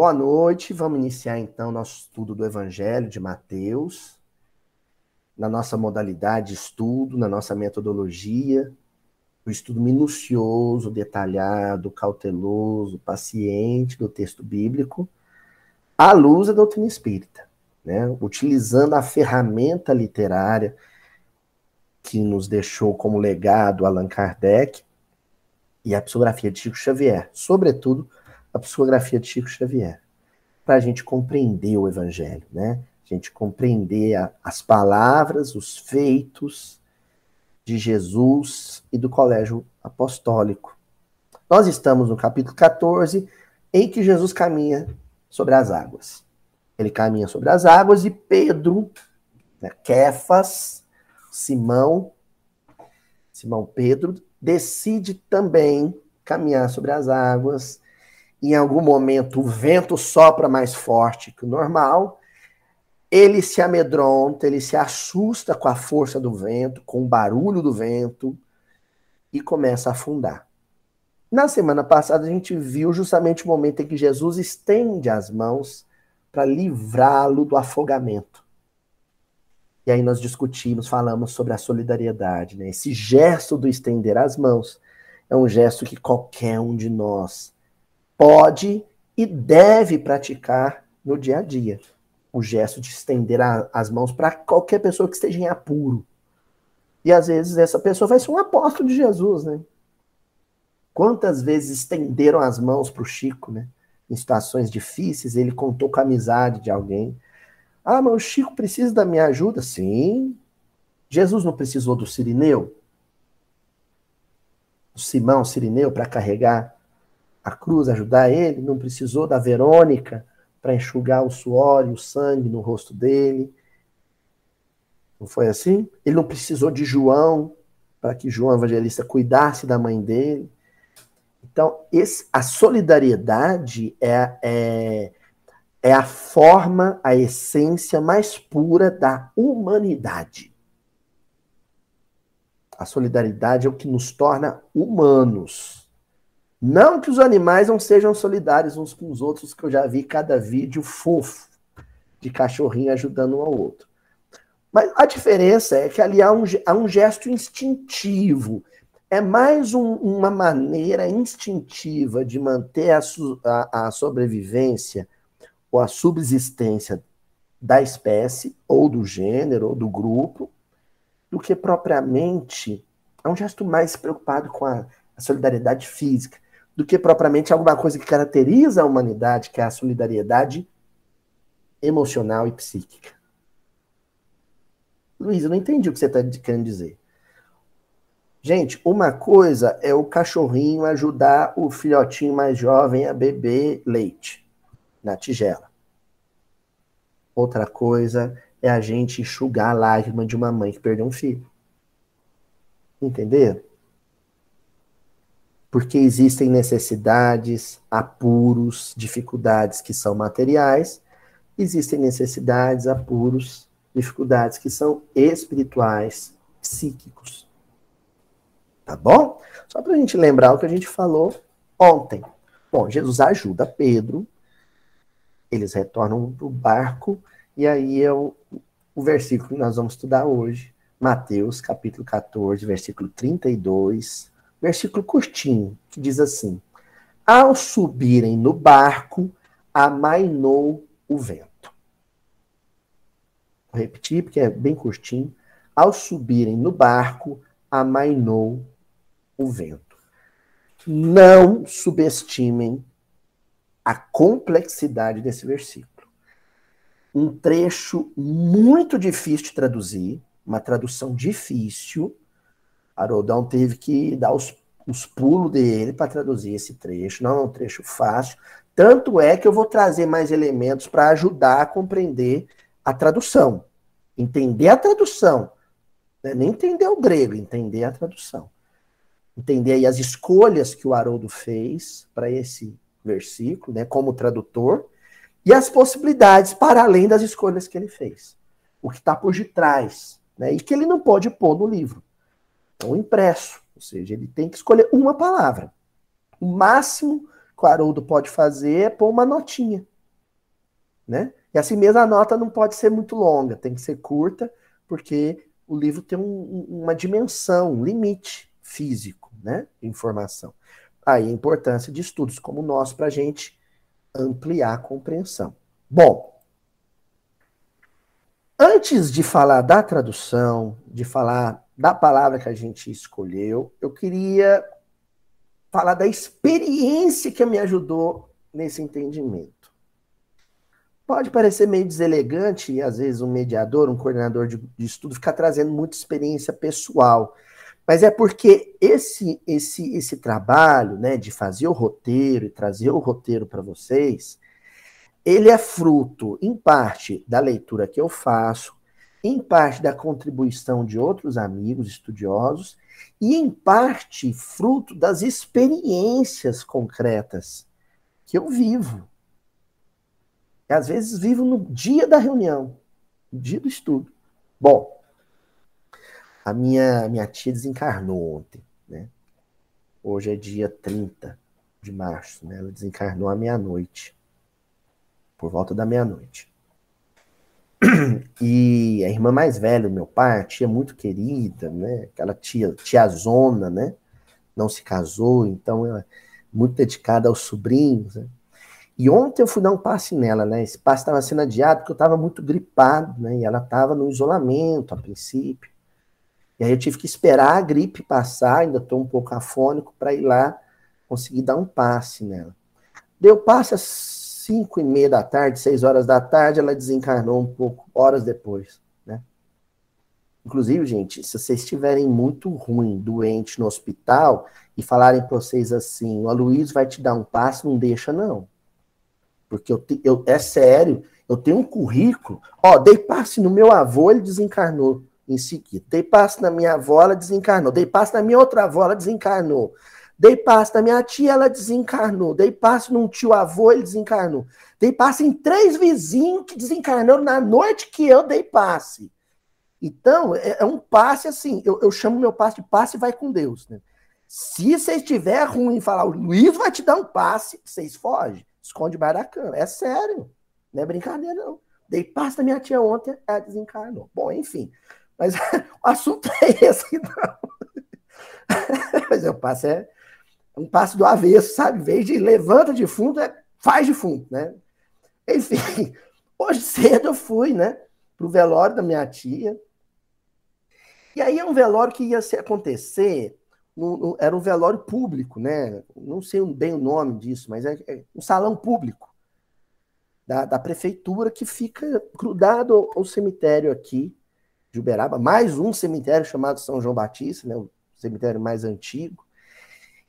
Boa noite. Vamos iniciar então nosso estudo do Evangelho de Mateus. Na nossa modalidade de estudo, na nossa metodologia, o estudo minucioso, detalhado, cauteloso, paciente do texto bíblico, à luz da doutrina espírita, né? utilizando a ferramenta literária que nos deixou como legado Allan Kardec e a psicografia de Chico Xavier, sobretudo a psicografia de Chico Xavier, para a gente compreender o Evangelho, né? A gente compreender a, as palavras, os feitos de Jesus e do Colégio Apostólico. Nós estamos no capítulo 14, em que Jesus caminha sobre as águas. Ele caminha sobre as águas e Pedro, né, Kefas, Simão, Simão Pedro, decide também caminhar sobre as águas. Em algum momento o vento sopra mais forte que o normal. Ele se amedronta, ele se assusta com a força do vento, com o barulho do vento e começa a afundar. Na semana passada a gente viu justamente o momento em que Jesus estende as mãos para livrá-lo do afogamento. E aí nós discutimos, falamos sobre a solidariedade, né? Esse gesto do estender as mãos é um gesto que qualquer um de nós pode e deve praticar no dia a dia. O gesto de estender a, as mãos para qualquer pessoa que esteja em apuro. E às vezes essa pessoa vai ser um apóstolo de Jesus, né? Quantas vezes estenderam as mãos para o Chico, né? Em situações difíceis, ele contou com a amizade de alguém ah, mas o Chico precisa da minha ajuda? Sim. Jesus não precisou do Sirineu? O Simão Sirineu para carregar a cruz, ajudar ele? Não precisou da Verônica para enxugar o suor e o sangue no rosto dele? Não foi assim? Ele não precisou de João para que João Evangelista cuidasse da mãe dele? Então, esse, a solidariedade é, é, é a forma, a essência mais pura da humanidade. A solidariedade é o que nos torna humanos. Não que os animais não sejam solidários uns com os outros, que eu já vi cada vídeo fofo de cachorrinho ajudando um ao outro. Mas a diferença é que ali há um, há um gesto instintivo. É mais um, uma maneira instintiva de manter a, a, a sobrevivência ou a subsistência da espécie, ou do gênero, ou do grupo, do que propriamente. É um gesto mais preocupado com a, a solidariedade física, do que propriamente alguma coisa que caracteriza a humanidade, que é a solidariedade emocional e psíquica. Luiz, eu não entendi o que você está querendo dizer. Gente, uma coisa é o cachorrinho ajudar o filhotinho mais jovem a beber leite na tigela. Outra coisa é a gente enxugar a lágrima de uma mãe que perdeu um filho. Entender? Porque existem necessidades, apuros, dificuldades que são materiais, existem necessidades, apuros, dificuldades que são espirituais, psíquicos. Tá bom? Só para a gente lembrar o que a gente falou ontem. Bom, Jesus ajuda Pedro eles retornam para o barco, e aí é o, o versículo que nós vamos estudar hoje, Mateus, capítulo 14, versículo 32, versículo curtinho, que diz assim: Ao subirem no barco, amainou o vento. Vou repetir, porque é bem curtinho. Ao subirem no barco, amainou o vento. Não subestimem a complexidade desse versículo. Um trecho muito difícil de traduzir, uma tradução difícil. Haroldão teve que dar os, os pulos dele para traduzir esse trecho. Não é um trecho fácil. Tanto é que eu vou trazer mais elementos para ajudar a compreender a tradução. Entender a tradução. Né? Nem entender o grego, entender a tradução. Entender aí as escolhas que o Haroldo fez para esse versículo, né, como tradutor, e as possibilidades para além das escolhas que ele fez. O que está por detrás, né, e que ele não pode pôr no livro. Então, impresso, ou seja, ele tem que escolher uma palavra. O máximo que o Haroldo pode fazer é pôr uma notinha. Né? E assim mesmo a nota não pode ser muito longa, tem que ser curta, porque o livro tem um, uma dimensão, um limite físico né, de informação. Aí a importância de estudos como o nosso para a gente ampliar a compreensão. Bom, antes de falar da tradução, de falar da palavra que a gente escolheu, eu queria falar da experiência que me ajudou nesse entendimento. Pode parecer meio deselegante, e às vezes um mediador, um coordenador de, de estudo, ficar trazendo muita experiência pessoal. Mas é porque esse esse esse trabalho, né, de fazer o roteiro e trazer o roteiro para vocês, ele é fruto, em parte, da leitura que eu faço, em parte da contribuição de outros amigos estudiosos e, em parte, fruto das experiências concretas que eu vivo. E, às vezes vivo no dia da reunião, no dia do estudo. Bom, a minha, minha tia desencarnou ontem, né? Hoje é dia 30 de março, né? Ela desencarnou à meia-noite, por volta da meia-noite. E a irmã mais velha do meu pai, tia muito querida, né? Aquela tia, tia zona, né? Não se casou, então ela é muito dedicada aos sobrinhos, né? E ontem eu fui dar um passe nela, né? Esse passe estava sendo adiado porque eu estava muito gripado, né? E ela estava no isolamento a princípio. E aí eu tive que esperar a gripe passar, ainda estou um pouco afônico, para ir lá conseguir dar um passe nela. Deu passe às cinco e meia da tarde, seis horas da tarde, ela desencarnou um pouco, horas depois, né? Inclusive, gente, se vocês estiverem muito ruim, doente no hospital, e falarem para vocês assim, o Luiz vai te dar um passe, não deixa, não. Porque eu, te, eu é sério, eu tenho um currículo. Ó, dei passe no meu avô, ele desencarnou em seguida. Dei passo na minha avó, ela desencarnou. Dei passo na minha outra avó, ela desencarnou. Dei passo na minha tia, ela desencarnou. Dei passo num tio avô, ele desencarnou. Dei passe em três vizinhos que desencarnaram na noite que eu dei passe. Então, é, é um passe assim, eu, eu, chamo meu passe de passe vai com Deus. Né? Se você estiver ruim e falar, o Luiz vai te dar um passe, vocês fogem, esconde debaixo da. É sério, não é brincadeira não. Dei passe na minha tia ontem, ela desencarnou. Bom, enfim. Mas o assunto é esse, não. Mas o passo é um passo do avesso, sabe? Em vez de levanta de fundo, é faz de fundo, né? Enfim, hoje cedo eu fui, né, pro velório da minha tia. E aí é um velório que ia se acontecer, era um velório público, né? Não sei bem o nome disso, mas é, é um salão público da, da prefeitura que fica grudado ao cemitério aqui de Uberaba, mais um cemitério chamado São João Batista, né, o cemitério mais antigo.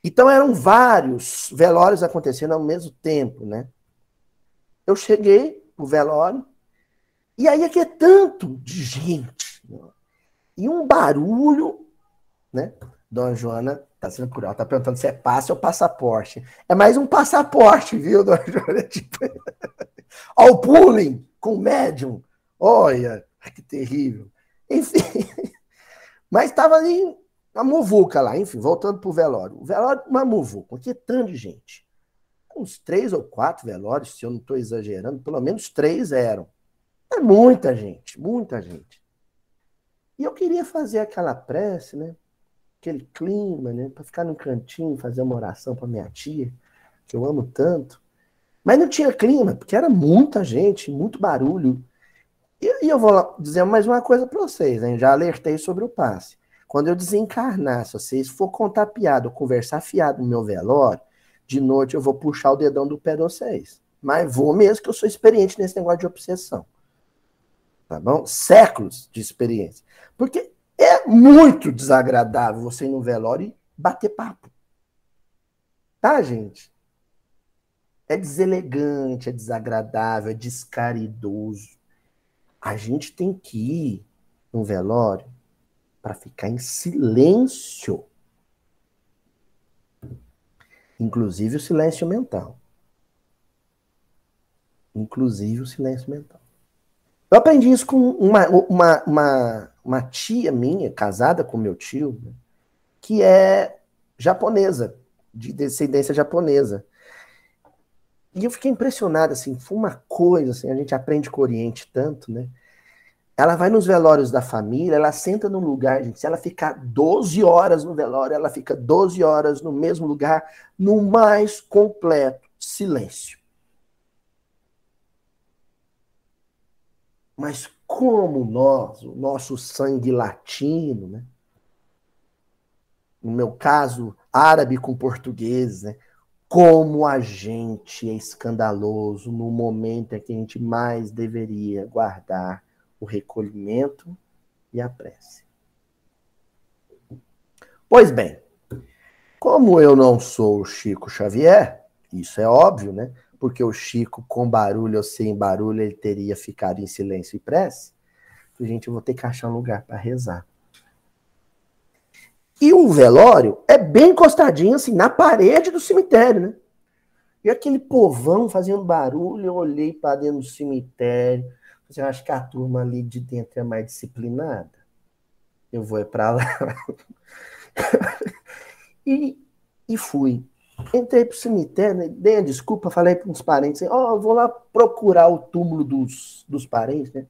Então eram vários velórios acontecendo ao mesmo tempo, né? Eu cheguei o velório e aí aqui é tanto de gente né? e um barulho, né? Dona Joana tá sendo curiosa, tá perguntando se é passe ou passaporte. É mais um passaporte, viu, Dona Joana? Tipo... Ó, o pooling com médium. Olha, que terrível. Enfim. Mas estava ali uma muvuca lá, enfim, voltando para o velório. O velório, uma muvuca, porque tanto de gente. Uns três ou quatro velórios, se eu não estou exagerando, pelo menos três eram. É muita gente, muita gente. E eu queria fazer aquela prece, né? Aquele clima, né? Para ficar no cantinho, fazer uma oração para minha tia, que eu amo tanto. Mas não tinha clima, porque era muita gente, muito barulho. E, e eu vou dizer mais uma coisa para vocês, hein? já alertei sobre o passe. Quando eu desencarnar, se vocês for contar piada ou conversar fiado no meu velório, de noite eu vou puxar o dedão do pé de vocês. Mas vou mesmo que eu sou experiente nesse negócio de obsessão. Tá bom? Séculos de experiência. Porque é muito desagradável você ir no velório e bater papo. Tá, gente? É deselegante, é desagradável, é descaridoso. A gente tem que ir no velório para ficar em silêncio. Inclusive o silêncio mental. Inclusive o silêncio mental. Eu aprendi isso com uma, uma, uma, uma tia minha, casada com meu tio, que é japonesa, de descendência japonesa. E eu fiquei impressionado, assim, foi uma coisa, assim, a gente aprende com o Oriente tanto, né? Ela vai nos velórios da família, ela senta num lugar, gente, se ela ficar 12 horas no velório, ela fica 12 horas no mesmo lugar, no mais completo silêncio. Mas como nós, o nosso sangue latino, né? no meu caso, árabe com português, né? como a gente é escandaloso no momento em que a gente mais deveria guardar o recolhimento e a prece. Pois bem, como eu não sou o Chico Xavier, isso é óbvio, né? Porque o Chico, com barulho ou sem barulho, ele teria ficado em silêncio e prece. Gente, eu vou ter que achar um lugar para rezar. E o velório é bem encostadinho, assim, na parede do cemitério, né? E aquele povão fazendo barulho, eu olhei para dentro do cemitério. Eu acho que a turma ali de dentro é mais disciplinada. Eu vou é para lá. e, e fui. Entrei pro cemitério, né? dei a desculpa, falei para uns parentes, ó, oh, vou lá procurar o túmulo dos, dos parentes, né?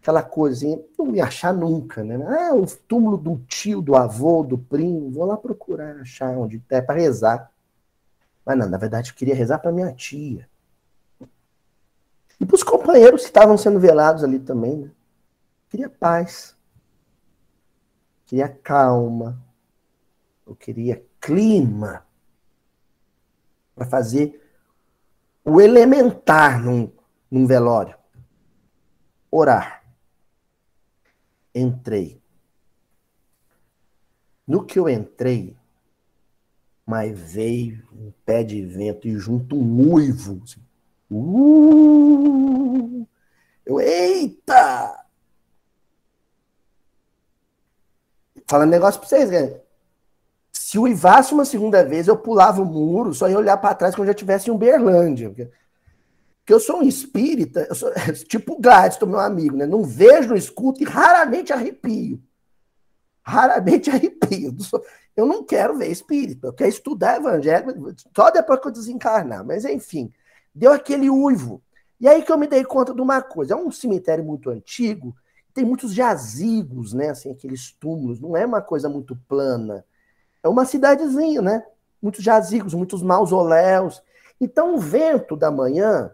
Aquela coisinha, não ia achar nunca, né? Ah, o túmulo do tio, do avô, do primo, vou lá procurar, achar onde é para rezar. Mas não, na verdade eu queria rezar para minha tia. E para os companheiros que estavam sendo velados ali também, né? Queria paz. Queria calma. Eu queria clima para fazer o elementar num, num velório. Orar. Entrei. No que eu entrei, mas veio um pé de vento e junto um uivo. Assim. Uh! Eu, eita! Falando negócio pra vocês, né? Se uivasse uma segunda vez, eu pulava o muro, só ia olhar para trás quando já tivesse em Uberlândia. Porque, porque eu sou um espírita, eu sou, tipo o Gladstone, meu amigo, né? Não vejo, não escuto e raramente arrepio. Raramente arrepio. Eu não quero ver espírito, eu quero estudar evangelho só depois que eu desencarnar. Mas enfim, deu aquele uivo. E aí que eu me dei conta de uma coisa: é um cemitério muito antigo, tem muitos jazigos, né? Assim, aqueles túmulos, não é uma coisa muito plana é uma cidadezinha, né? Muitos jazigos, muitos mausoléus. Então o vento da manhã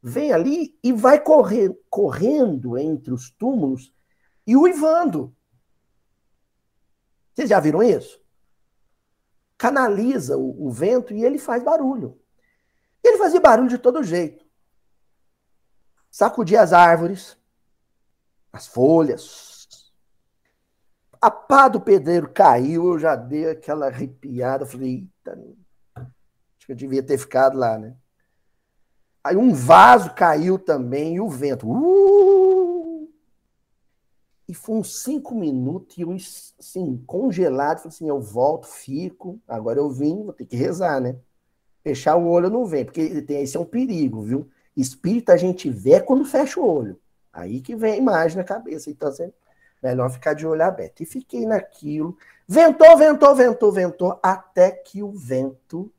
vem ali e vai correr, correndo entre os túmulos e uivando. Vocês já viram isso? Canaliza o, o vento e ele faz barulho. Ele fazia barulho de todo jeito. Sacudia as árvores, as folhas, a pá do pedreiro caiu, eu já dei aquela arrepiada, falei, eita, acho que eu devia ter ficado lá, né? Aí um vaso caiu também e o vento. Uh! E foi uns cinco minutos e eu, assim, congelado. Falei assim: eu volto, fico. Agora eu vim, vou ter que rezar, né? Fechar o olho não vem, porque tem, esse é um perigo, viu? Espírito a gente vê quando fecha o olho. Aí que vem a imagem na cabeça. Então, assim, Melhor ficar de olho aberto. E fiquei naquilo. Ventou, ventou, ventou, ventou, até que o vento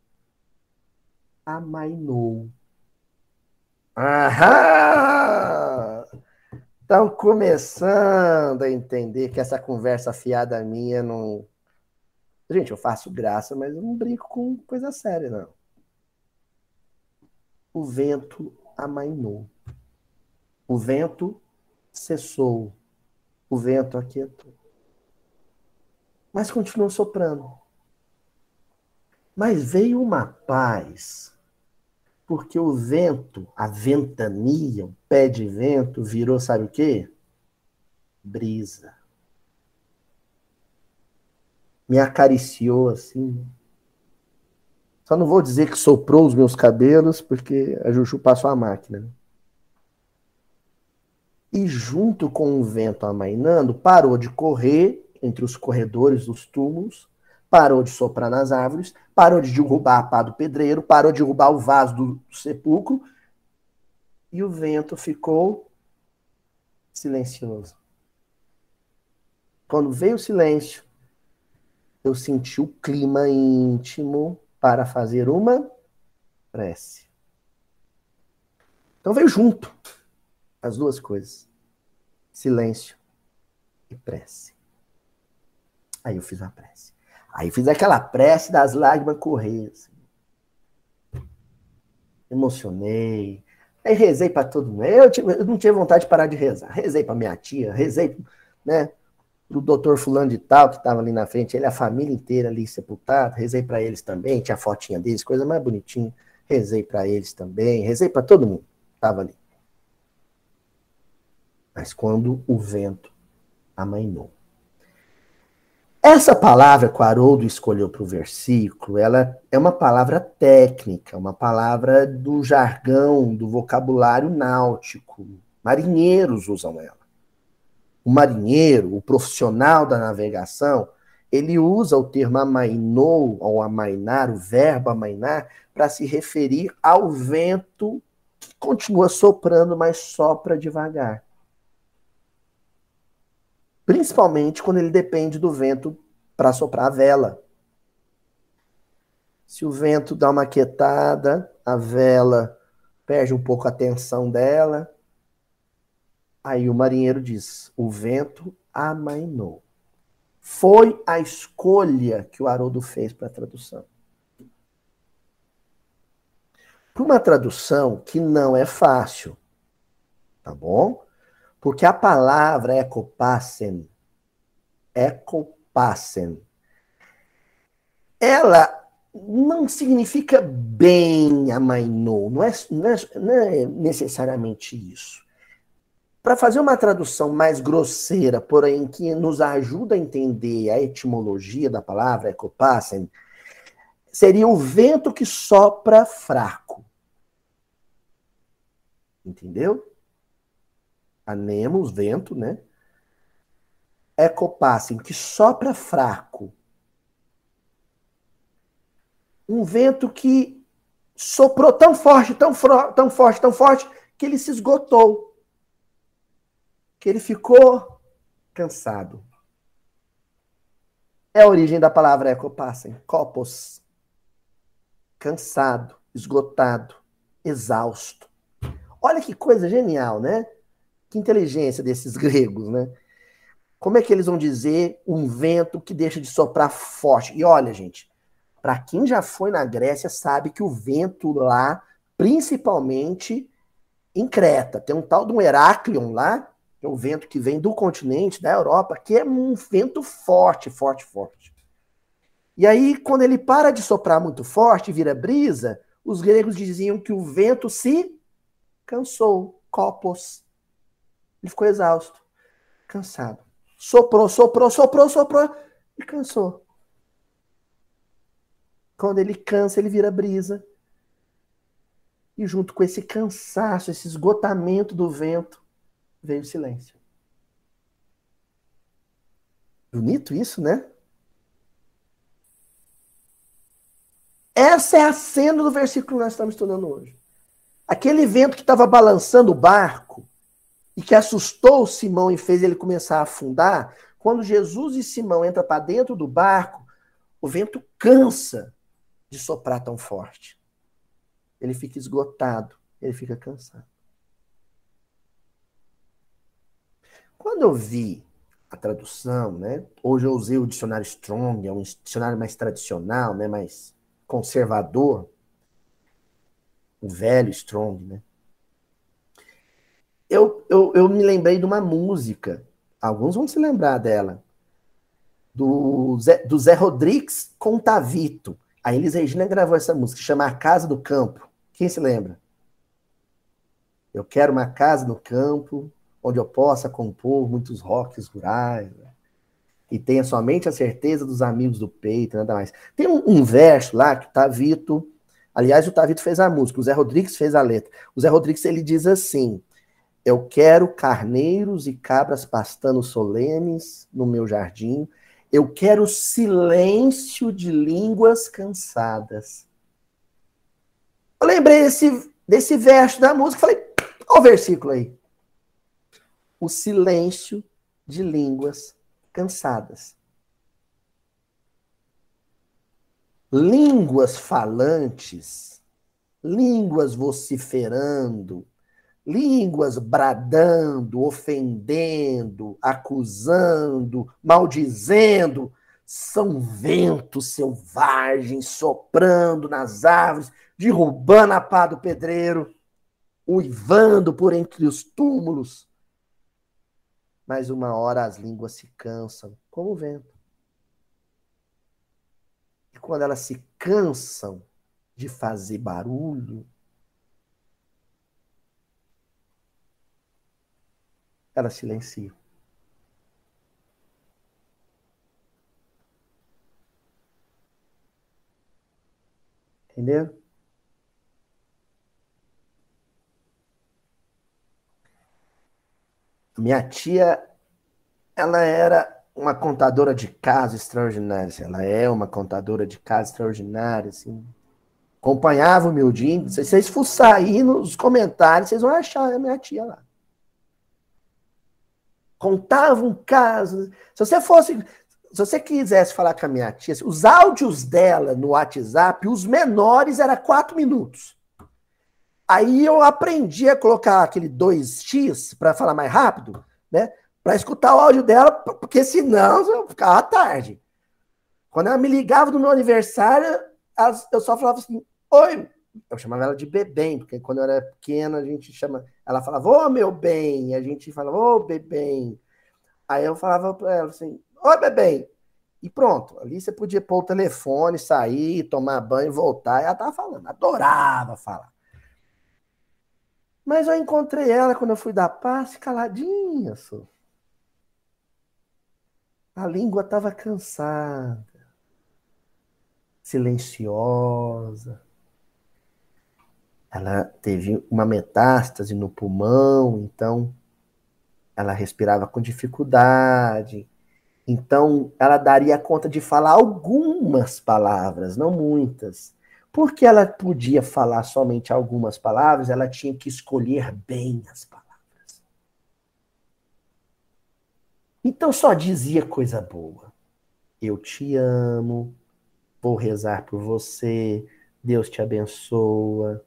amainou. Aham! Estão começando a entender que essa conversa fiada minha não. Gente, eu faço graça, mas eu não brinco com coisa séria, não. O vento amainou. O vento cessou o vento aquietou. Mas continuou soprando. Mas veio uma paz, porque o vento, a ventania, o pé de vento, virou, sabe o quê? Brisa. Me acariciou assim. Só não vou dizer que soprou os meus cabelos, porque a Juju passou a máquina. Né? e, junto com o vento amainando, parou de correr entre os corredores dos túmulos, parou de soprar nas árvores, parou de derrubar a pá do pedreiro, parou de derrubar o vaso do sepulcro, e o vento ficou silencioso. Quando veio o silêncio, eu senti o clima íntimo para fazer uma prece. Então veio junto as duas coisas: silêncio e prece. Aí eu fiz a prece. Aí fiz aquela prece das lágrimas correr. Assim. Emocionei. Aí rezei para todo mundo. Eu, eu, não tinha vontade de parar de rezar. Rezei para minha tia, rezei, né? Do doutor fulano de tal, que estava ali na frente, ele, a família inteira ali sepultada, rezei para eles também, tinha a fotinha deles, coisa mais bonitinha, rezei para eles também, rezei para todo mundo, estava ali. Mas quando o vento amainou. Essa palavra que o Haroldo escolheu para o versículo, ela é uma palavra técnica, uma palavra do jargão, do vocabulário náutico. Marinheiros usam ela o marinheiro, o profissional da navegação, ele usa o termo amainou, ou amainar, o verbo amainar, para se referir ao vento que continua soprando, mas sopra devagar. Principalmente quando ele depende do vento para soprar a vela. Se o vento dá uma quietada, a vela perde um pouco a tensão dela, Aí o marinheiro diz: o vento amainou. Foi a escolha que o Haroldo fez para a tradução. Para uma tradução que não é fácil, tá bom? Porque a palavra ecopassen, ecopassen, ela não significa bem amainou, não é, não é, não é necessariamente isso. Para fazer uma tradução mais grosseira, porém que nos ajuda a entender a etimologia da palavra ecopassen, seria o vento que sopra fraco. Entendeu? Anemos, vento, né? Ecopassen, que sopra fraco. Um vento que soprou tão forte, tão, tão forte, tão forte, que ele se esgotou que ele ficou cansado. É a origem da palavra ecopassem, copos. Cansado, esgotado, exausto. Olha que coisa genial, né? Que inteligência desses gregos, né? Como é que eles vão dizer um vento que deixa de soprar forte? E olha, gente, para quem já foi na Grécia sabe que o vento lá, principalmente em Creta, tem um tal de um Heráclion lá, é o vento que vem do continente, da Europa, que é um vento forte, forte, forte. E aí, quando ele para de soprar muito forte, vira brisa, os gregos diziam que o vento se cansou, copos. Ele ficou exausto, cansado. Soprou, soprou, soprou, soprou e cansou. Quando ele cansa, ele vira brisa. E junto com esse cansaço, esse esgotamento do vento, veio o silêncio. Bonito isso, né? Essa é a cena do versículo que nós estamos estudando hoje. Aquele vento que estava balançando o barco e que assustou Simão e fez ele começar a afundar, quando Jesus e Simão entram para dentro do barco, o vento cansa de soprar tão forte. Ele fica esgotado, ele fica cansado. Quando eu vi a tradução, né? Hoje eu usei o dicionário Strong, é um dicionário mais tradicional, né? Mais conservador. O velho Strong, né? Eu, eu, eu me lembrei de uma música, alguns vão se lembrar dela, do Zé, do Zé Rodrigues com Tavito. A Elis Regina gravou essa música, chama A Casa do Campo. Quem se lembra? Eu quero uma casa no campo, onde eu possa compor muitos rocks rurais, né? e tenha somente a certeza dos amigos do peito, nada mais. Tem um, um verso lá que o Tavito, aliás, o Tavito fez a música, o Zé Rodrigues fez a letra. O Zé Rodrigues, ele diz assim, eu quero carneiros e cabras pastando solenes no meu jardim, eu quero silêncio de línguas cansadas. Eu lembrei desse, desse verso da música, falei, olha o versículo aí o silêncio de línguas cansadas. Línguas falantes, línguas vociferando, línguas bradando, ofendendo, acusando, maldizendo, são ventos selvagens soprando nas árvores, derrubando a pá do pedreiro, uivando por entre os túmulos. Mas uma hora as línguas se cansam, como o vento. E quando elas se cansam de fazer barulho, elas silenciam. Entendeu? Minha tia, ela era uma contadora de casos extraordinária. Assim, ela é uma contadora de casos extraordinária, assim. Acompanhava o dia. Se vocês fuçar aí nos comentários, vocês vão achar a minha tia lá. Contava um caso. Se você fosse se você quisesse falar com a minha tia, os áudios dela no WhatsApp, os menores era quatro minutos. Aí eu aprendi a colocar aquele 2x para falar mais rápido, né? Para escutar o áudio dela, porque senão eu ficava tarde. Quando ela me ligava no meu aniversário, eu só falava assim: Oi. Eu chamava ela de bebem, porque quando eu era pequena a gente chama. Ela falava, ô meu bem. A gente falava, ô bebem. Aí eu falava para ela assim: Oi, bebê. E pronto, ali você podia pôr o telefone, sair, tomar banho, voltar. E ela tava falando, adorava falar. Mas eu encontrei ela quando eu fui dar passe, caladinha, só. A língua estava cansada, silenciosa. Ela teve uma metástase no pulmão, então ela respirava com dificuldade então, ela daria conta de falar algumas palavras, não muitas. Porque ela podia falar somente algumas palavras, ela tinha que escolher bem as palavras. Então, só dizia coisa boa. Eu te amo, vou rezar por você, Deus te abençoa,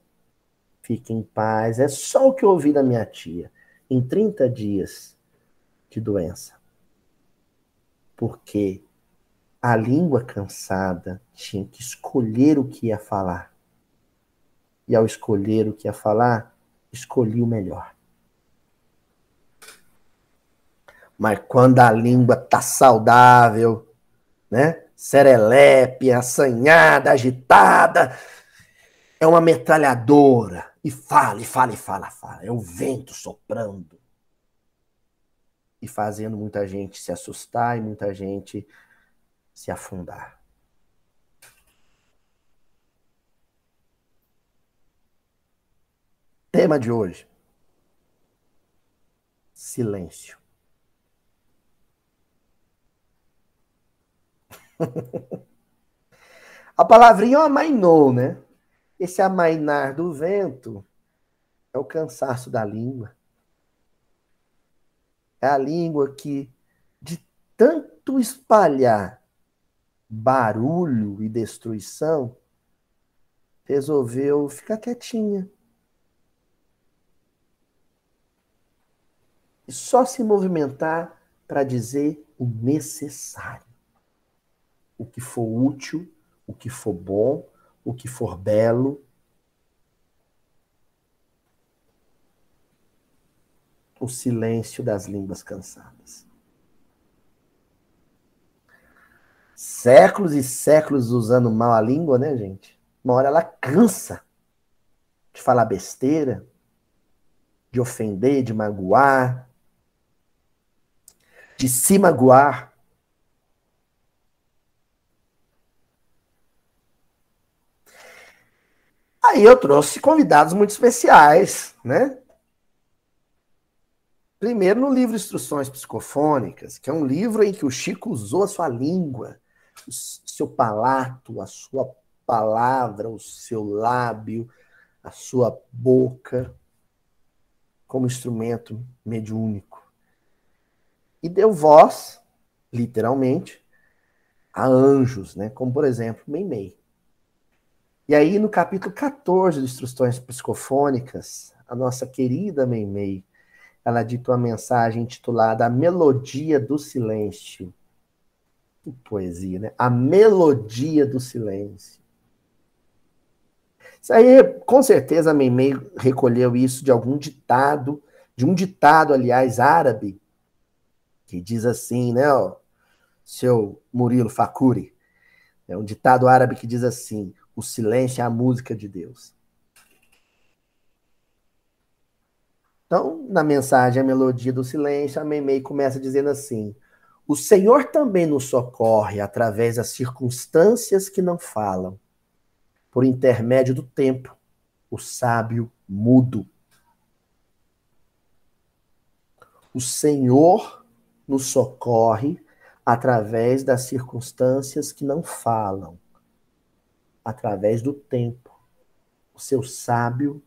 fique em paz. É só o que eu ouvi da minha tia em 30 dias de doença porque a língua cansada tinha que escolher o que ia falar. E ao escolher o que ia falar, escolhi o melhor. Mas quando a língua tá saudável, né? Serelepe, assanhada, agitada, é uma metralhadora. E fala, e fala, e fala, fala. É o vento soprando e fazendo muita gente se assustar e muita gente se afundar. Tema de hoje: silêncio. A palavrinha é amainou, né? Esse amainar do vento é o cansaço da língua. É a língua que, de tanto espalhar barulho e destruição, resolveu ficar quietinha. E só se movimentar para dizer o necessário. O que for útil, o que for bom, o que for belo, o silêncio das línguas cansadas. Séculos e séculos usando mal a língua, né, gente? Uma hora ela cansa de falar besteira, de ofender, de magoar, de se magoar. Aí eu trouxe convidados muito especiais, né? Primeiro, no livro Instruções Psicofônicas, que é um livro em que o Chico usou a sua língua, o seu palato, a sua palavra, o seu lábio, a sua boca, como instrumento mediúnico. E deu voz, literalmente, a anjos, né? como por exemplo, Meimei. E aí, no capítulo 14 de Instruções Psicofônicas, a nossa querida Meimei, ela dita uma mensagem intitulada A Melodia do Silêncio. Poesia, né? A Melodia do Silêncio. Isso aí, com certeza, a Meimei recolheu isso de algum ditado, de um ditado, aliás, árabe, que diz assim, né, ó, seu Murilo Fakuri, é um ditado árabe que diz assim: o silêncio é a música de Deus. Então, na mensagem A Melodia do Silêncio, a Meimei começa dizendo assim: O Senhor também nos socorre através das circunstâncias que não falam por intermédio do tempo, o sábio mudo. O Senhor nos socorre através das circunstâncias que não falam, através do tempo, o seu sábio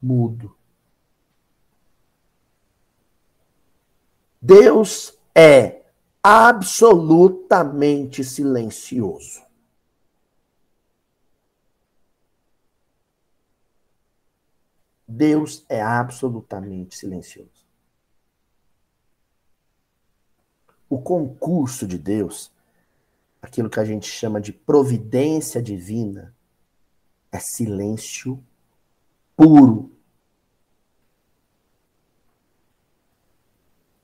mudo. Deus é absolutamente silencioso. Deus é absolutamente silencioso. O concurso de Deus, aquilo que a gente chama de providência divina, é silêncio puro.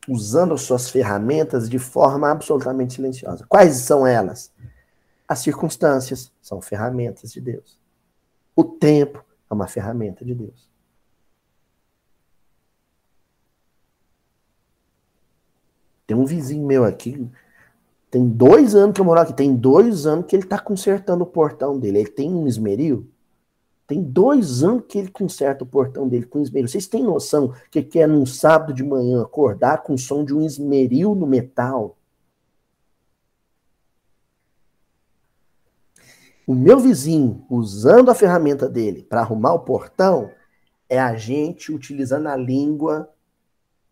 Usando as suas ferramentas de forma absolutamente silenciosa. Quais são elas? As circunstâncias são ferramentas de Deus. O tempo é uma ferramenta de Deus. Tem um vizinho meu aqui, tem dois anos que eu moro aqui, tem dois anos que ele tá consertando o portão dele. Ele tem um esmeril, tem dois anos que ele conserta o portão dele com esmeril. Vocês têm noção que que é num sábado de manhã acordar com o som de um esmeril no metal? O meu vizinho, usando a ferramenta dele para arrumar o portão, é a gente utilizando a língua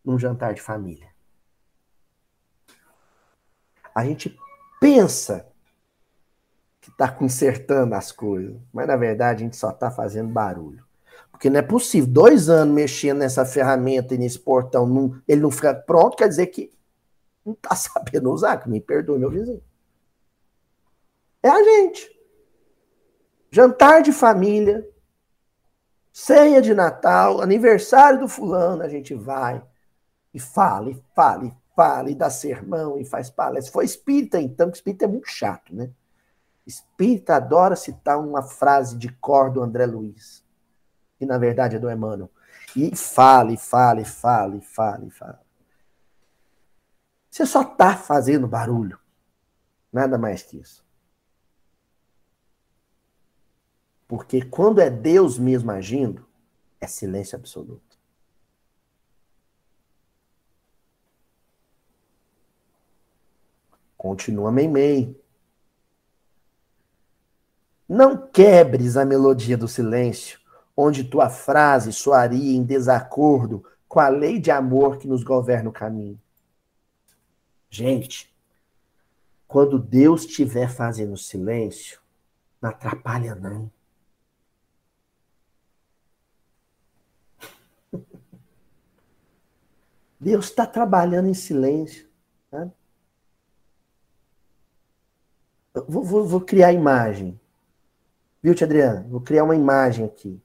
num jantar de família a gente pensa que está consertando as coisas, mas na verdade a gente só está fazendo barulho. Porque não é possível, dois anos mexendo nessa ferramenta e nesse portão, não, ele não fica pronto, quer dizer que não está sabendo usar, que me perdoe meu vizinho. É a gente. Jantar de família, ceia de Natal, aniversário do fulano, a gente vai e fala, e fala, e fala e dá sermão e faz palestra. Foi espírita, então, que espírita é muito chato, né? Espírita adora citar uma frase de cor do André Luiz, que na verdade é do Emmanuel. E fala, e fala, e fala, e fala, e fala. Você só está fazendo barulho. Nada mais que isso. Porque quando é Deus mesmo agindo, é silêncio absoluto. Continua Meimei. Não quebres a melodia do silêncio, onde tua frase soaria em desacordo com a lei de amor que nos governa o caminho. Gente, quando Deus estiver fazendo silêncio, não atrapalha não. Deus está trabalhando em silêncio. Sabe? Vou, vou, vou criar a imagem. Viu, tia Adriana? Vou criar uma imagem aqui.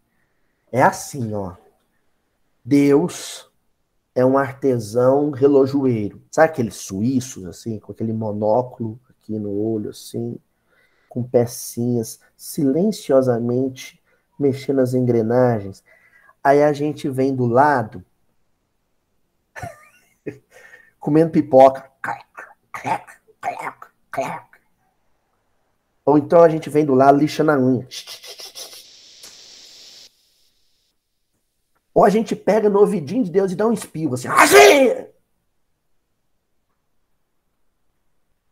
É assim, ó. Deus é um artesão relojoeiro. Sabe aqueles suíços, assim, com aquele monóculo aqui no olho, assim, com pecinhas, silenciosamente mexendo as engrenagens. Aí a gente vem do lado, comendo pipoca. Ou então a gente vem do lado lixando a unha. Ou a gente pega no ouvidinho de Deus e dá um espirro assim. assim!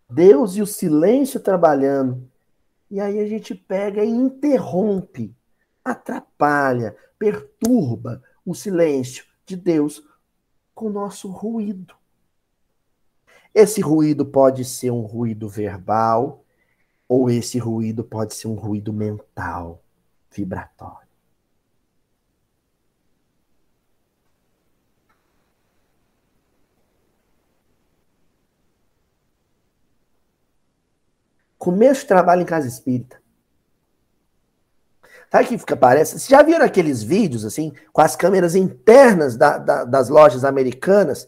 Deus e o silêncio trabalhando. E aí a gente pega e interrompe, atrapalha, perturba o silêncio de Deus com o nosso ruído. Esse ruído pode ser um ruído verbal, ou esse ruído pode ser um ruído mental, vibratório. Começo de trabalho em casa espírita. Sabe que fica, parece? Vocês já viram aqueles vídeos, assim, com as câmeras internas da, da, das lojas americanas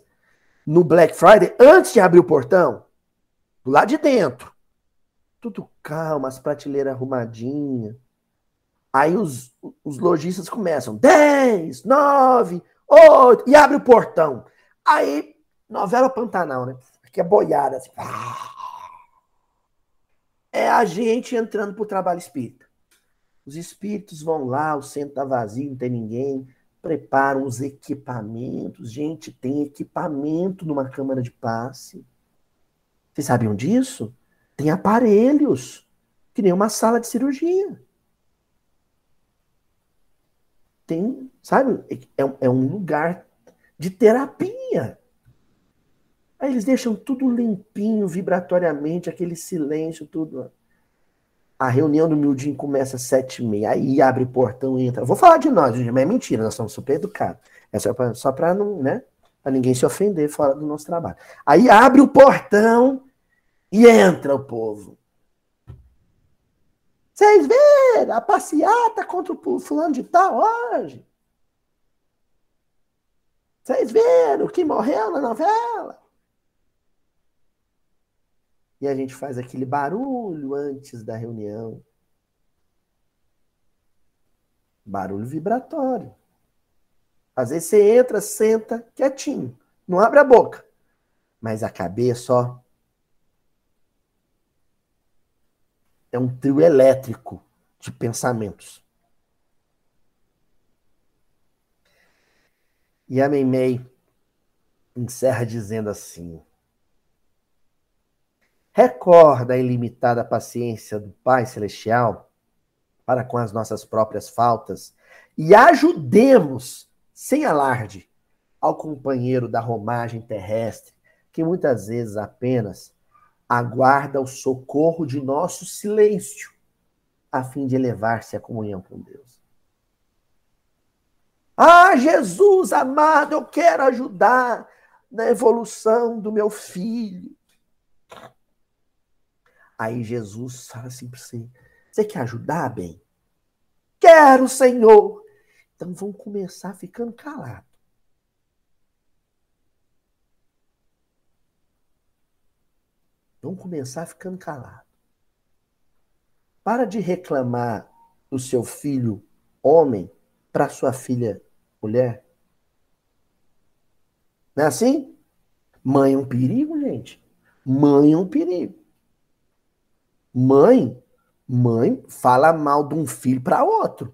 no Black Friday, antes de abrir o portão? Do lado de dentro. Tudo calmo, as prateleiras arrumadinhas. Aí os, os lojistas começam, 10, 9, 8, e abre o portão. Aí, novela Pantanal, né? Aqui é boiada, assim. É a gente entrando pro trabalho espírita. Os espíritos vão lá, o centro tá vazio, não tem ninguém, preparam os equipamentos. Gente, tem equipamento numa câmara de passe. Vocês sabiam disso? Tem aparelhos, que nem uma sala de cirurgia. Tem, sabe? É, é um lugar de terapia. Aí eles deixam tudo limpinho, vibratoriamente, aquele silêncio, tudo. A reunião do Mildinho começa às sete e meia. Aí abre portão e entra. Vou falar de nós, mas é mentira, nós somos super educados. É só para não, né? Pra ninguém se ofender fora do nosso trabalho. Aí abre o portão e entra o povo. Vocês viram a passeata contra o fulano de tal hoje? Vocês viram que morreu na novela? E a gente faz aquele barulho antes da reunião. Barulho vibratório. Às vezes você entra, senta quietinho, não abre a boca. Mas a cabeça, ó. É um trio elétrico de pensamentos. E a Meimei encerra dizendo assim: Recorda a ilimitada paciência do Pai Celestial para com as nossas próprias faltas e ajudemos, sem alarde, ao companheiro da romagem terrestre, que muitas vezes apenas aguarda o socorro de nosso silêncio, a fim de elevar-se à comunhão com Deus. Ah, Jesus amado, eu quero ajudar na evolução do meu filho. Aí Jesus fala assim para você: Você quer ajudar, bem? Quero, Senhor. Então vamos começar ficando calados. Vamos começar ficando calados. Para de reclamar do seu filho homem para sua filha mulher. Não é assim? Mãe é um perigo, gente. Mãe é um perigo. Mãe, mãe fala mal de um filho para outro.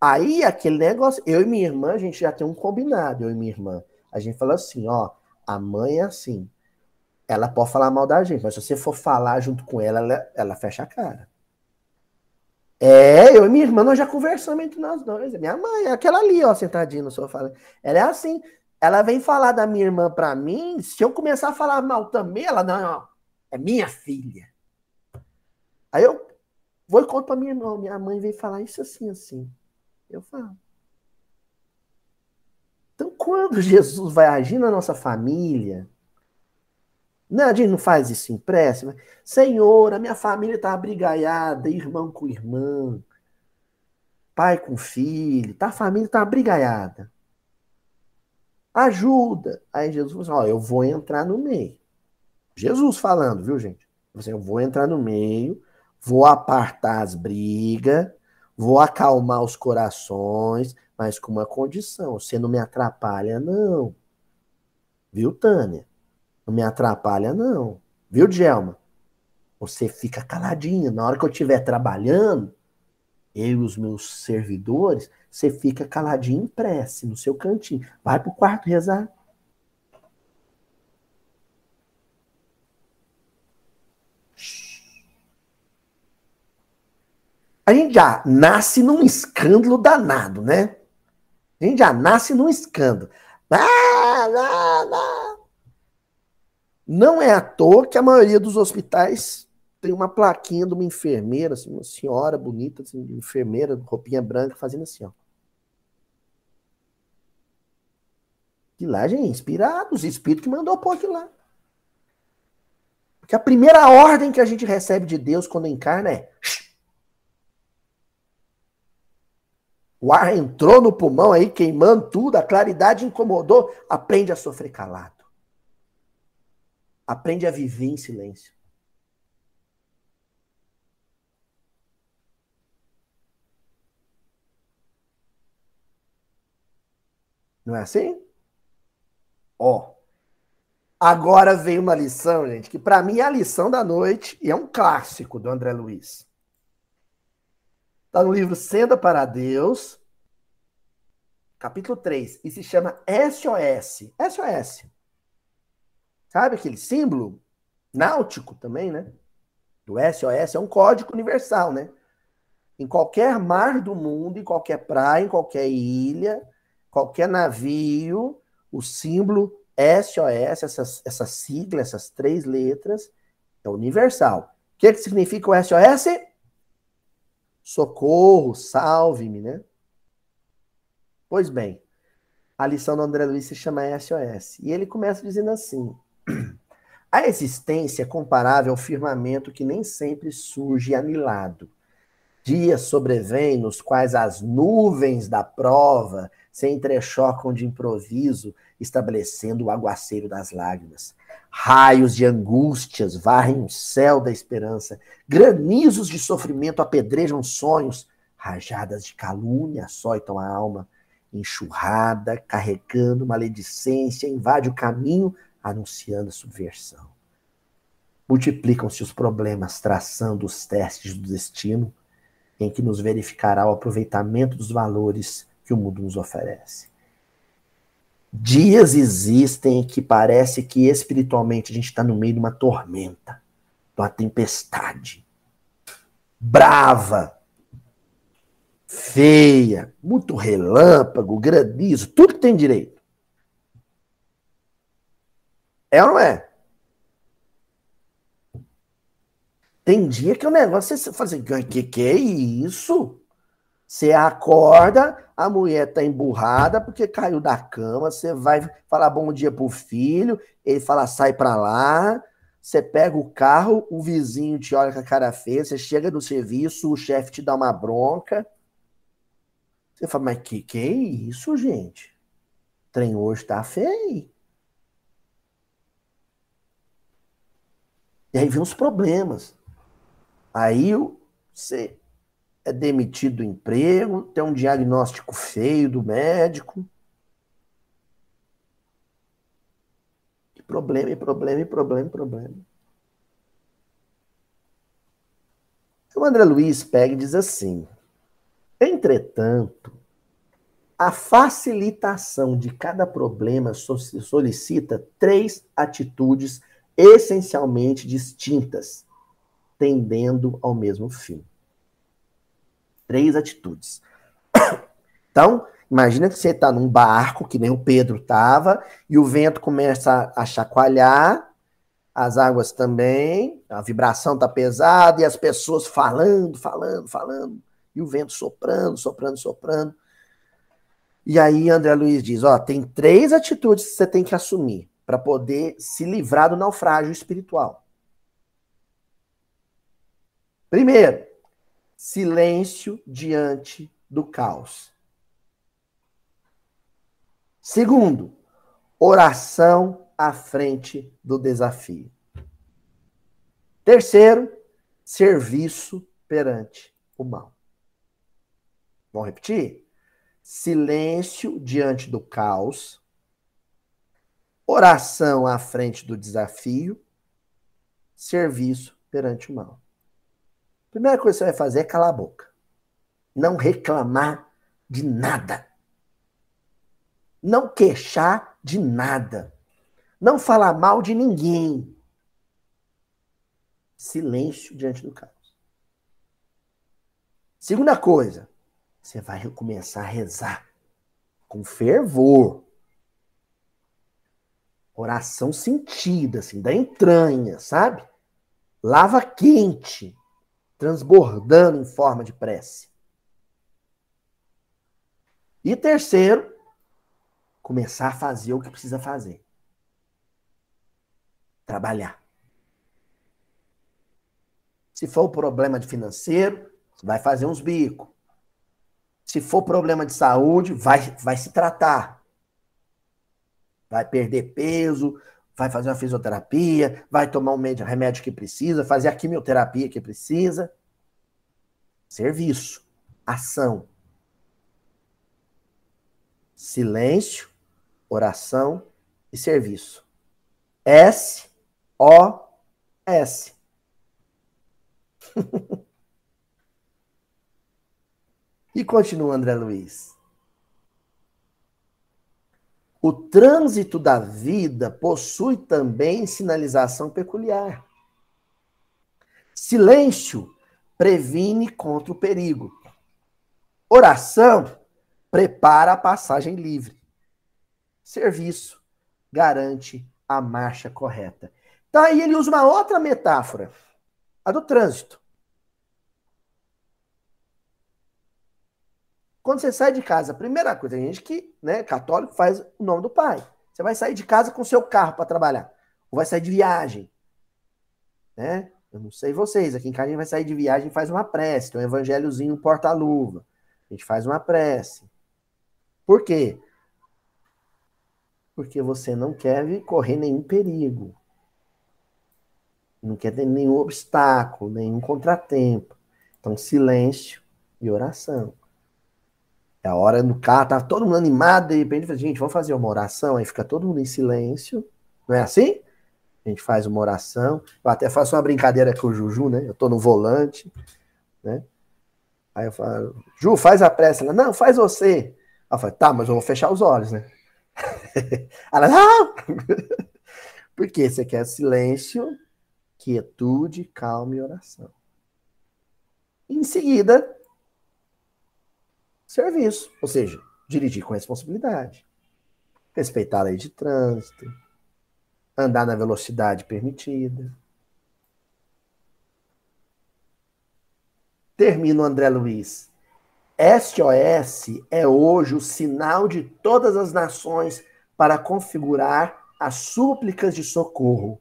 Aí aquele negócio, eu e minha irmã, a gente já tem um combinado, eu e minha irmã. A gente fala assim, ó, a mãe é assim. Ela pode falar mal da gente, mas se você for falar junto com ela, ela, ela fecha a cara. É, eu e minha irmã, nós já conversamos entre nós dois. Minha mãe, é aquela ali, ó, sentadinha no sofá. Ela é assim. Ela vem falar da minha irmã pra mim, se eu começar a falar mal também, ela, não, não é minha filha. Aí eu vou e conto para minha irmã, minha mãe veio falar isso assim, assim. Eu falo. Então, quando Jesus vai agir na nossa família, não, a gente não faz isso em prece, mas, Senhor, a minha família está abrigaiada, irmão com irmã, pai com filho, tá, a família está abrigaiada. Ajuda. Aí Jesus falou assim, ó, eu vou entrar no meio. Jesus falando, viu, gente? Assim, eu vou entrar no meio, vou apartar as brigas, vou acalmar os corações, mas com uma condição: você não me atrapalha, não. Viu, Tânia? Não me atrapalha, não. Viu, Djelma? Você fica caladinho. Na hora que eu estiver trabalhando, eu e os meus servidores, você fica caladinho em prece, no seu cantinho. Vai pro quarto rezar. a gente já nasce num escândalo danado, né? A gente já nasce num escândalo. Ah, ah, ah. Não é à toa que a maioria dos hospitais tem uma plaquinha de uma enfermeira, assim, uma senhora bonita, assim, enfermeira, roupinha branca, fazendo assim, ó. Que lá, gente, inspirado, os espíritos que mandou pôr aquilo lá. Que a primeira ordem que a gente recebe de Deus quando encarna é O ar entrou no pulmão aí, queimando tudo, a claridade incomodou. Aprende a sofrer calado. Aprende a viver em silêncio. Não é assim? Ó. Agora vem uma lição, gente, que para mim é a lição da noite e é um clássico do André Luiz. Está no livro Senda para Deus, capítulo 3, e se chama SOS. SOS. Sabe aquele símbolo náutico também, né? Do SOS é um código universal, né? Em qualquer mar do mundo, em qualquer praia, em qualquer ilha, qualquer navio, o símbolo SOS, essa, essa sigla, essas três letras, é universal. O que, que significa o SOS? socorro, salve-me, né? Pois bem, a lição do André Luiz se chama SOS. E ele começa dizendo assim: A existência é comparável ao firmamento que nem sempre surge anilado. Dias sobrevêm nos quais as nuvens da prova se entrechocam de improviso, estabelecendo o aguaceiro das lágrimas. Raios de angústias varrem o céu da esperança, granizos de sofrimento apedrejam sonhos, rajadas de calúnia açoitam a alma, enxurrada, carregando maledicência, invade o caminho, anunciando a subversão. Multiplicam-se os problemas, traçando os testes do destino, em que nos verificará o aproveitamento dos valores que o mundo nos oferece. Dias existem que parece que espiritualmente a gente está no meio de uma tormenta, de uma tempestade. Brava, feia, muito relâmpago, granizo, tudo que tem direito. É ou não é? Tem dia que o negócio você fala assim, que que é isso? Você acorda, a mulher tá emburrada porque caiu da cama, você vai falar bom dia pro filho, ele fala sai pra lá, você pega o carro, o vizinho te olha com a cara feia, você chega no serviço, o chefe te dá uma bronca. Você fala, mas que que é isso, gente? O trem hoje tá feio. E aí vem os problemas. Aí você é demitido do emprego, tem um diagnóstico feio do médico. E problema, e problema, e problema, e problema. O André Luiz pega e diz assim: entretanto, a facilitação de cada problema solicita três atitudes essencialmente distintas, tendendo ao mesmo fim. Três atitudes. Então, imagina que você está num barco, que nem o Pedro estava, e o vento começa a chacoalhar, as águas também, a vibração está pesada, e as pessoas falando, falando, falando, e o vento soprando, soprando, soprando. E aí André Luiz diz, ó, tem três atitudes que você tem que assumir para poder se livrar do naufrágio espiritual. Primeiro, silêncio diante do caos. Segundo, oração à frente do desafio. Terceiro, serviço perante o mal. Vamos repetir? Silêncio diante do caos, oração à frente do desafio, serviço perante o mal. Primeira coisa que você vai fazer é calar a boca. Não reclamar de nada. Não queixar de nada. Não falar mal de ninguém. Silêncio diante do caos. Segunda coisa, você vai começar a rezar com fervor. Oração sentida, assim, da entranha, sabe? Lava quente transbordando em forma de prece. E terceiro, começar a fazer o que precisa fazer. Trabalhar. Se for problema de financeiro, vai fazer uns bicos. Se for problema de saúde, vai, vai se tratar. Vai perder peso, vai fazer uma fisioterapia, vai tomar um remédio que precisa, fazer a quimioterapia que precisa. Serviço, ação. Silêncio, oração e serviço. S O S. e continua André Luiz. O trânsito da vida possui também sinalização peculiar. Silêncio previne contra o perigo. Oração prepara a passagem livre. Serviço garante a marcha correta. Então aí ele usa uma outra metáfora, a do trânsito. Quando você sai de casa, a primeira coisa, a gente que, né, católico, faz o nome do pai. Você vai sair de casa com seu carro para trabalhar. Ou vai sair de viagem. Né? Eu não sei vocês, aqui em casa a gente vai sair de viagem e faz uma prece. Tem um evangelhozinho porta-luva. A gente faz uma prece. Por quê? Porque você não quer correr nenhum perigo. Não quer ter nenhum obstáculo, nenhum contratempo. Então, silêncio e oração. É a hora no carro, tá todo mundo animado, e de repente fala, gente, vamos fazer uma oração, aí fica todo mundo em silêncio. Não é assim? A gente faz uma oração. Eu até faço uma brincadeira com o Juju, né? Eu tô no volante, né? Aí eu falo, Ju, faz a pressa. Ela, não, faz você. Eu falo, tá, mas eu vou fechar os olhos, né? Ela, não! Porque você quer silêncio, quietude, calma e oração. Em seguida, serviço, ou seja, dirigir com responsabilidade, respeitar a lei de trânsito, andar na velocidade permitida. Termina o André Luiz. SOS é hoje o sinal de todas as nações para configurar as súplicas de socorro.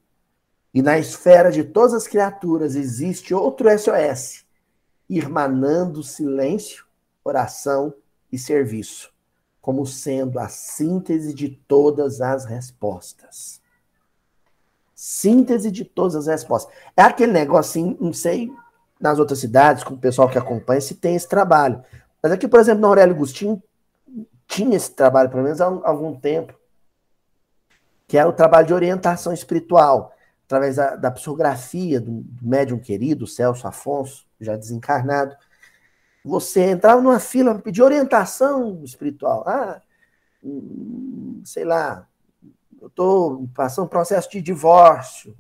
E na esfera de todas as criaturas existe outro SOS, irmanando silêncio oração e serviço, como sendo a síntese de todas as respostas. Síntese de todas as respostas. É aquele negocinho, não sei nas outras cidades, com o pessoal que acompanha, se tem esse trabalho. Mas aqui, por exemplo, na Aurélio Agostinho, tinha esse trabalho, pelo menos há algum tempo, que era o trabalho de orientação espiritual, através da, da psicografia do, do médium querido, Celso Afonso, já desencarnado, você entrava numa fila para pedir orientação espiritual. Ah, hum, sei lá, eu estou passando um processo de divórcio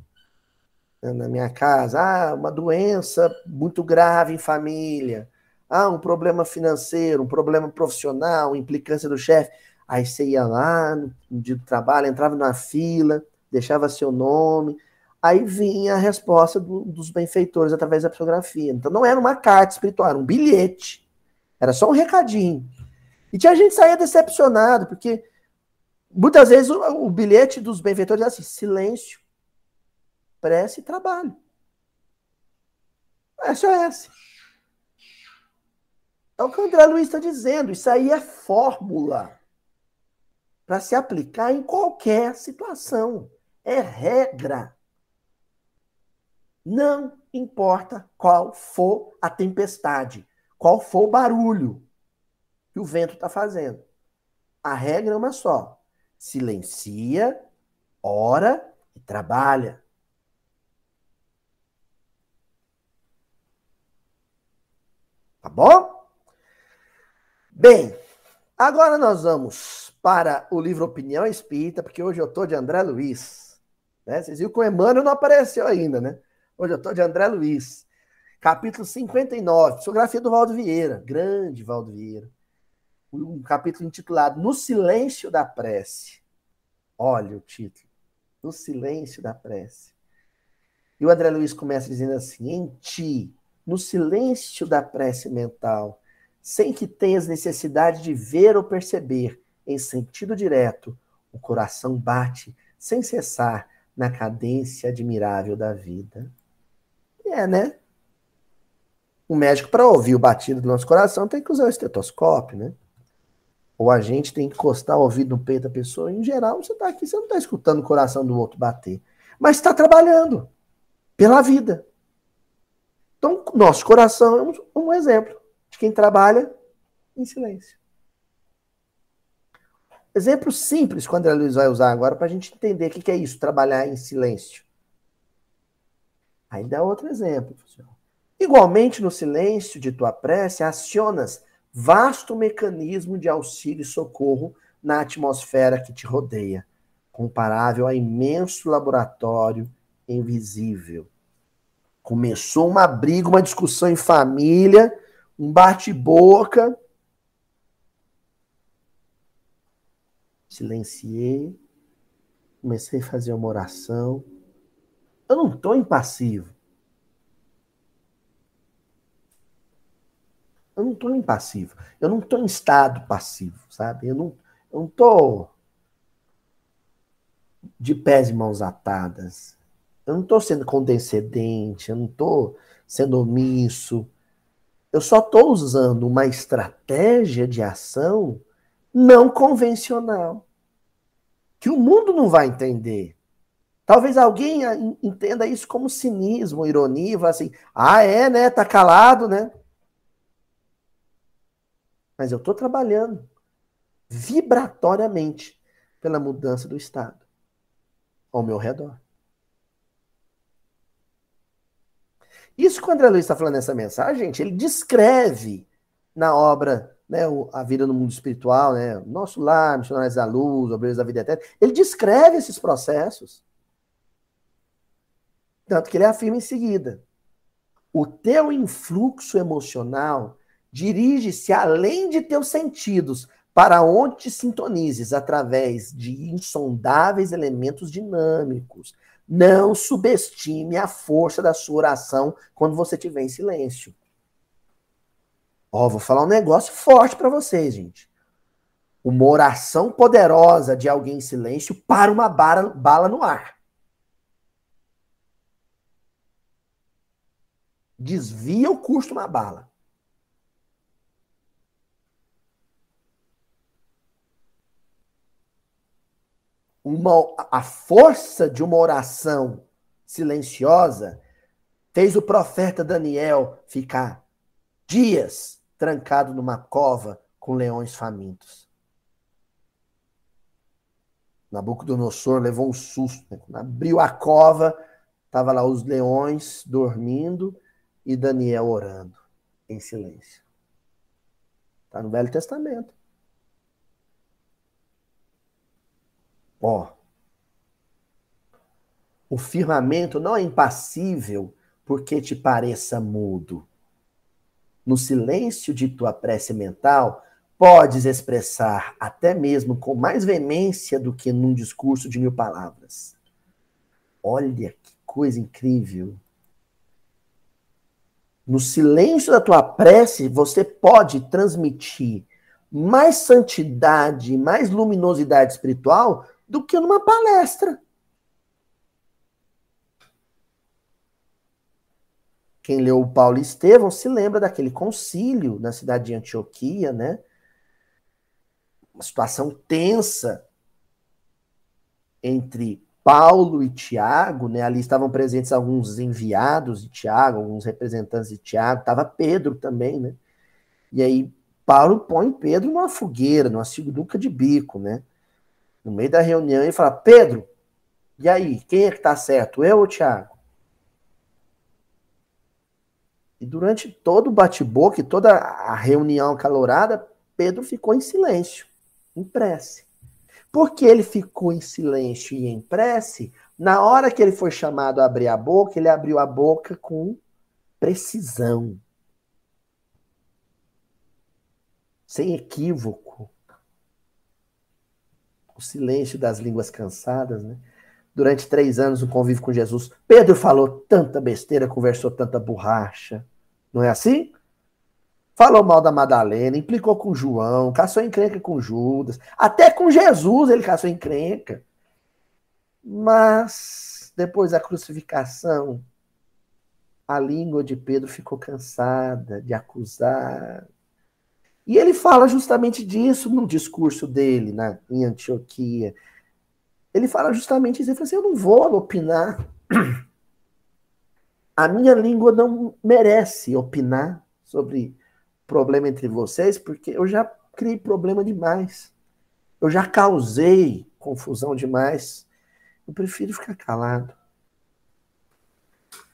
né, na minha casa. Ah, uma doença muito grave em família. Ah, um problema financeiro, um problema profissional, implicância do chefe. Aí você ia lá no dia do trabalho, entrava na fila, deixava seu nome, Aí vinha a resposta do, dos benfeitores através da psicografia. Então não era uma carta espiritual, era um bilhete. Era só um recadinho. E tinha gente saía decepcionado, porque muitas vezes o, o bilhete dos benfeitores era assim: silêncio, prece e trabalho. SOS. É o que o André Luiz está dizendo. Isso aí é fórmula para se aplicar em qualquer situação. É regra. Não importa qual for a tempestade, qual for o barulho que o vento está fazendo. A regra é uma só: silencia, ora e trabalha. Tá bom? Bem, agora nós vamos para o livro Opinião Espírita, porque hoje eu estou de André Luiz. Né? Vocês viram que o Emmanuel não apareceu ainda, né? Hoje eu estou de André Luiz. Capítulo 59, psicografia do Valdo Vieira. Grande Valdo Vieira. Um capítulo intitulado No Silêncio da Prece. Olha o título. No Silêncio da Prece. E o André Luiz começa dizendo assim: Em ti, no silêncio da prece mental, sem que tenhas necessidade de ver ou perceber, em sentido direto, o coração bate sem cessar na cadência admirável da vida. É, né? O médico, para ouvir o batido do nosso coração, tem que usar o estetoscópio, né? Ou a gente tem que encostar o ouvido no peito da pessoa. Em geral, você está aqui, você não está escutando o coração do outro bater. Mas está trabalhando pela vida. Então, nosso coração é um, um exemplo de quem trabalha em silêncio. Exemplo simples que o André Luiz vai usar agora para a gente entender o que é isso, trabalhar em silêncio. Aí dá outro exemplo. Igualmente, no silêncio de tua prece, acionas vasto mecanismo de auxílio e socorro na atmosfera que te rodeia, comparável a imenso laboratório invisível. Começou uma briga, uma discussão em família, um bate-boca, silenciei, comecei a fazer uma oração. Eu não estou impassivo. Eu não estou impassivo. Eu não estou em estado passivo, sabe? Eu não eu estou de pés e mãos atadas. Eu não estou sendo condescendente, eu não estou sendo omisso. Eu só estou usando uma estratégia de ação não convencional que o mundo não vai entender. Talvez alguém entenda isso como cinismo, ironia, assim, ah, é, né? Tá calado, né? Mas eu estou trabalhando vibratoriamente pela mudança do Estado ao meu redor. Isso que o André Luiz está falando nessa mensagem, gente, ele descreve na obra né, a vida no mundo espiritual, né, nosso lar, missionários da luz, obreiros da vida eterna, ele descreve esses processos. Tanto que ele afirma em seguida: o teu influxo emocional dirige-se além de teus sentidos para onde te sintonizes através de insondáveis elementos dinâmicos. Não subestime a força da sua oração quando você estiver em silêncio. Ó, vou falar um negócio forte para vocês, gente. Uma oração poderosa de alguém em silêncio para uma bala, bala no ar. Desvia o custo uma bala. Uma, a força de uma oração silenciosa fez o profeta Daniel ficar dias trancado numa cova com leões famintos. Nabucodonosor levou um susto. Né? Abriu a cova, tava lá os leões dormindo e Daniel orando em silêncio. Está no Velho Testamento. Ó, o firmamento não é impassível porque te pareça mudo no silêncio de tua prece mental, podes expressar até mesmo com mais veemência do que num discurso de mil palavras. Olha que coisa incrível. No silêncio da tua prece, você pode transmitir mais santidade, mais luminosidade espiritual do que numa palestra. Quem leu o Paulo Estevão se lembra daquele concílio na cidade de Antioquia, né? Uma situação tensa entre Paulo e Tiago, né? Ali estavam presentes alguns enviados de Tiago, alguns representantes de Tiago, estava Pedro também, né? E aí Paulo põe Pedro numa fogueira, numa sinuca de bico, né? No meio da reunião e fala: Pedro, e aí, quem é que tá certo, eu ou Tiago? E durante todo o bate-boca e toda a reunião calorada, Pedro ficou em silêncio, em prece. Porque ele ficou em silêncio e em prece, na hora que ele foi chamado a abrir a boca, ele abriu a boca com precisão. Sem equívoco. O silêncio das línguas cansadas, né? durante três anos no convívio com Jesus. Pedro falou tanta besteira, conversou tanta borracha. Não é assim? Falou mal da Madalena, implicou com João, caçou encrenca com Judas. Até com Jesus ele caçou encrenca. Mas depois da crucificação, a língua de Pedro ficou cansada de acusar. E ele fala justamente disso no discurso dele na, em Antioquia. Ele fala justamente isso. Ele fala assim: Eu não vou opinar. A minha língua não merece opinar sobre problema entre vocês, porque eu já criei problema demais. Eu já causei confusão demais. Eu prefiro ficar calado.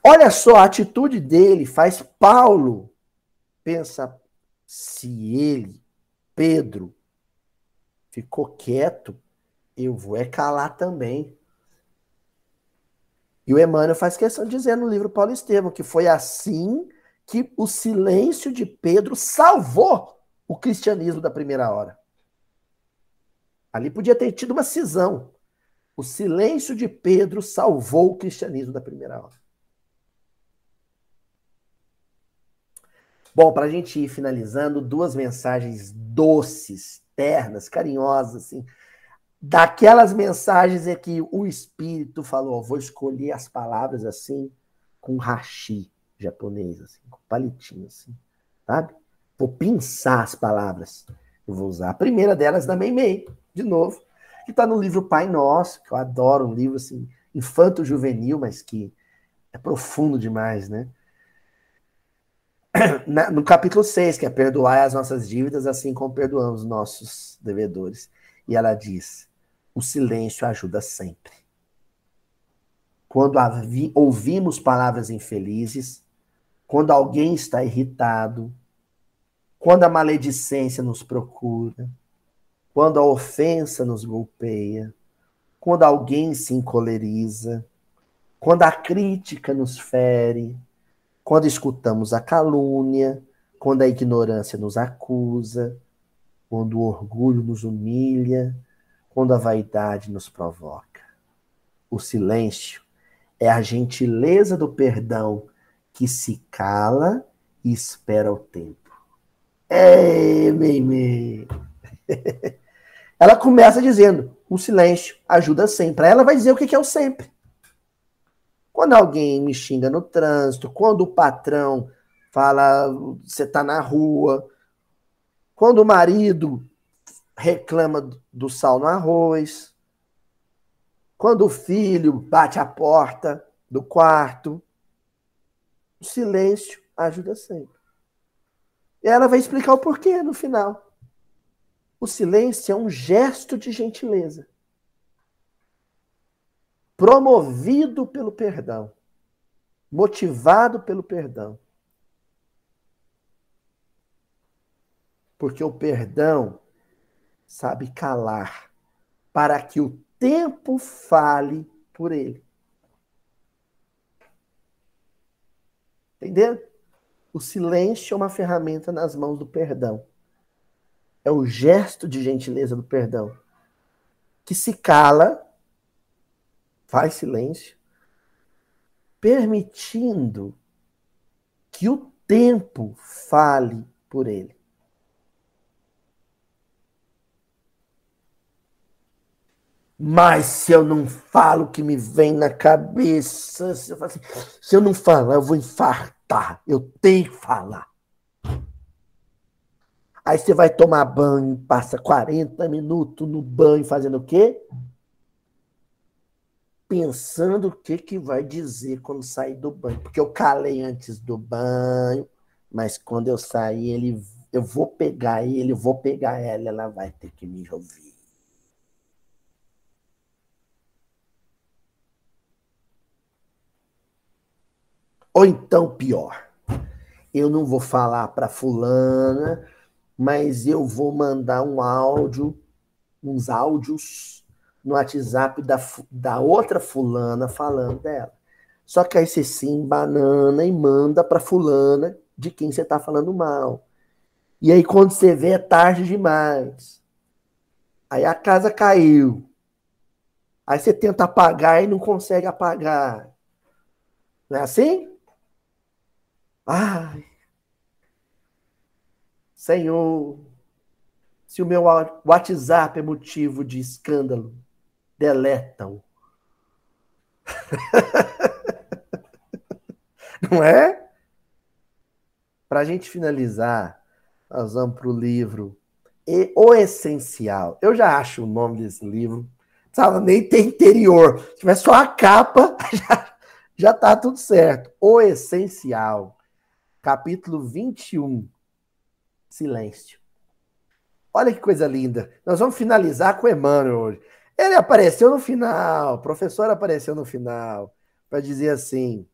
Olha só, a atitude dele faz Paulo pensa se ele, Pedro, ficou quieto, eu vou é calar também. E o Emmanuel faz questão de dizer no livro Paulo Estevam que foi assim que o silêncio de Pedro salvou o cristianismo da primeira hora. Ali podia ter tido uma cisão. O silêncio de Pedro salvou o cristianismo da primeira hora. Bom, para a gente ir finalizando, duas mensagens doces, ternas, carinhosas, assim. Daquelas mensagens é que o Espírito falou: vou escolher as palavras assim, com hashi japonês, assim, com palitinho, assim, sabe? Vou pinçar as palavras. Eu vou usar. A primeira delas da Meimei, de novo, que está no livro Pai Nosso, que eu adoro, um livro assim, infanto-juvenil, mas que é profundo demais, né? no capítulo 6, que é perdoar as nossas dívidas, assim como perdoamos nossos devedores. E ela diz: o silêncio ajuda sempre. Quando ouvimos palavras infelizes, quando alguém está irritado, quando a maledicência nos procura, quando a ofensa nos golpeia, quando alguém se encoleriza, quando a crítica nos fere, quando escutamos a calúnia, quando a ignorância nos acusa, quando o orgulho nos humilha, quando a vaidade nos provoca. O silêncio é a gentileza do perdão que se cala e espera o tempo. É, Meimei. Ela começa dizendo: o silêncio ajuda sempre. Ela vai dizer o que é o sempre. Quando alguém me xinga no trânsito, quando o patrão fala, você está na rua, quando o marido reclama do sal no arroz, quando o filho bate a porta do quarto, silêncio ajuda sempre. E ela vai explicar o porquê no final. O silêncio é um gesto de gentileza promovido pelo perdão, motivado pelo perdão. Porque o perdão sabe calar para que o tempo fale por ele. Entendeu? O silêncio é uma ferramenta nas mãos do perdão. É o gesto de gentileza do perdão que se cala faz silêncio, permitindo que o tempo fale por ele. Mas se eu não falo o que me vem na cabeça, se eu, assim, se eu não falar, eu vou infartar. Eu tenho que falar. Aí você vai tomar banho, passa 40 minutos no banho fazendo o quê? pensando o que, que vai dizer quando sair do banho. Porque eu calei antes do banho, mas quando eu sair, ele, eu vou pegar ele, eu vou pegar ela, ela vai ter que me ouvir. Ou então, pior, eu não vou falar para fulana, mas eu vou mandar um áudio, uns áudios no WhatsApp da, da outra fulana falando dela. Só que aí você se embanana e manda para fulana de quem você está falando mal. E aí quando você vê é tarde demais. Aí a casa caiu. Aí você tenta apagar e não consegue apagar. Não é assim? Ai. Senhor, se o meu WhatsApp é motivo de escândalo, deletam. Não é? Para a gente finalizar, nós vamos para o livro e O Essencial. Eu já acho o nome desse livro. Sabe, nem tem interior. Se tiver só a capa, já, já tá tudo certo. O Essencial. Capítulo 21. Silêncio. Olha que coisa linda. Nós vamos finalizar com Emmanuel hoje. Ele apareceu no final, o professor apareceu no final, para dizer assim: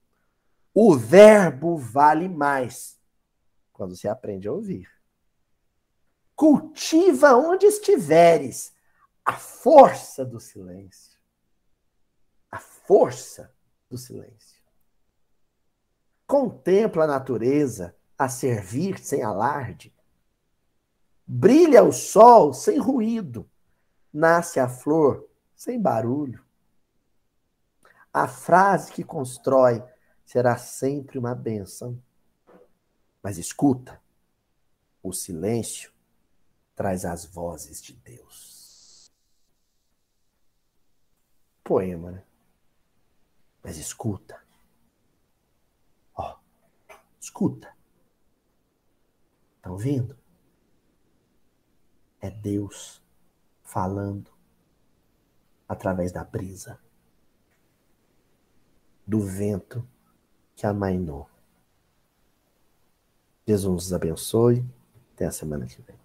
o verbo vale mais quando se aprende a ouvir. Cultiva onde estiveres a força do silêncio. A força do silêncio. Contempla a natureza a servir sem alarde. Brilha o sol sem ruído. Nasce a flor sem barulho. A frase que constrói será sempre uma bênção. Mas escuta, o silêncio traz as vozes de Deus. Poema, né? Mas escuta. Escuta. Estão ouvindo? É Deus falando através da brisa, do vento que amainou. Jesus nos abençoe. Até a semana que vem.